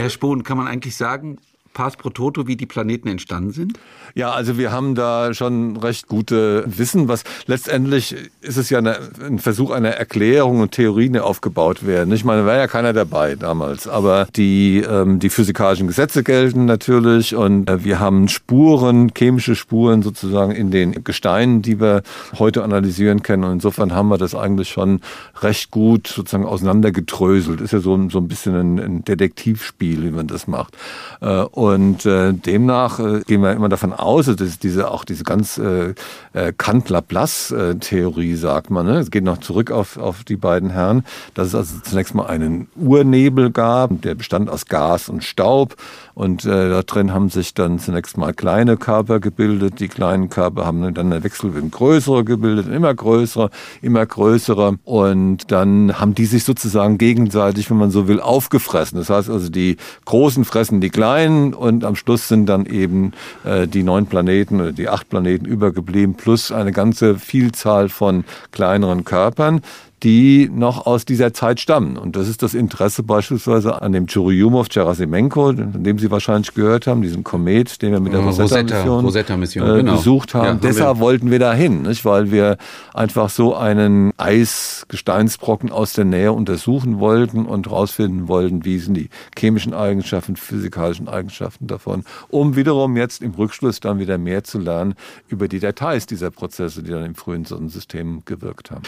Herr Spohn, kann man eigentlich sagen, Pars pro Toto, wie die Planeten entstanden sind? Ja, also wir haben da schon recht gute Wissen. Was letztendlich ist es ja eine, ein Versuch einer Erklärung und Theorien, die aufgebaut werden. Ich meine, war ja keiner dabei damals, aber die ähm, die physikalischen Gesetze gelten natürlich und äh, wir haben Spuren, chemische Spuren sozusagen in den Gesteinen, die wir heute analysieren können. Und insofern haben wir das eigentlich schon recht gut sozusagen auseinandergedröselt. Ist ja so, so ein bisschen ein, ein Detektivspiel, wie man das macht. Äh, und äh, demnach äh, gehen wir immer davon aus, dass diese auch diese ganz äh, äh Kant-Laplace-Theorie, sagt man, ne? es geht noch zurück auf, auf die beiden Herren, dass es also zunächst mal einen Urnebel gab, der bestand aus Gas und Staub und äh, da drin haben sich dann zunächst mal kleine Körper gebildet. Die kleinen Körper haben dann eine Wechselwind größere gebildet, immer größere, immer größere. Und dann haben die sich sozusagen gegenseitig, wenn man so will, aufgefressen. Das heißt also, die Großen fressen die Kleinen und am Schluss sind dann eben äh, die neun Planeten oder die acht Planeten übergeblieben, plus eine ganze Vielzahl von kleineren Körpern die noch aus dieser Zeit stammen. Und das ist das Interesse beispielsweise an dem Churyumov-Gerasimenko, von dem Sie wahrscheinlich gehört haben, diesen Komet, den wir mit der Rosetta-Mission Rosetta, Rosetta äh, genau. besucht haben. Ja, haben Deshalb wir. wollten wir dahin, nicht? weil wir einfach so einen Eisgesteinsbrocken aus der Nähe untersuchen wollten und herausfinden wollten, wie sind die chemischen Eigenschaften, physikalischen Eigenschaften davon, um wiederum jetzt im Rückschluss dann wieder mehr zu lernen über die Details dieser Prozesse, die dann im frühen Sonnensystem gewirkt haben.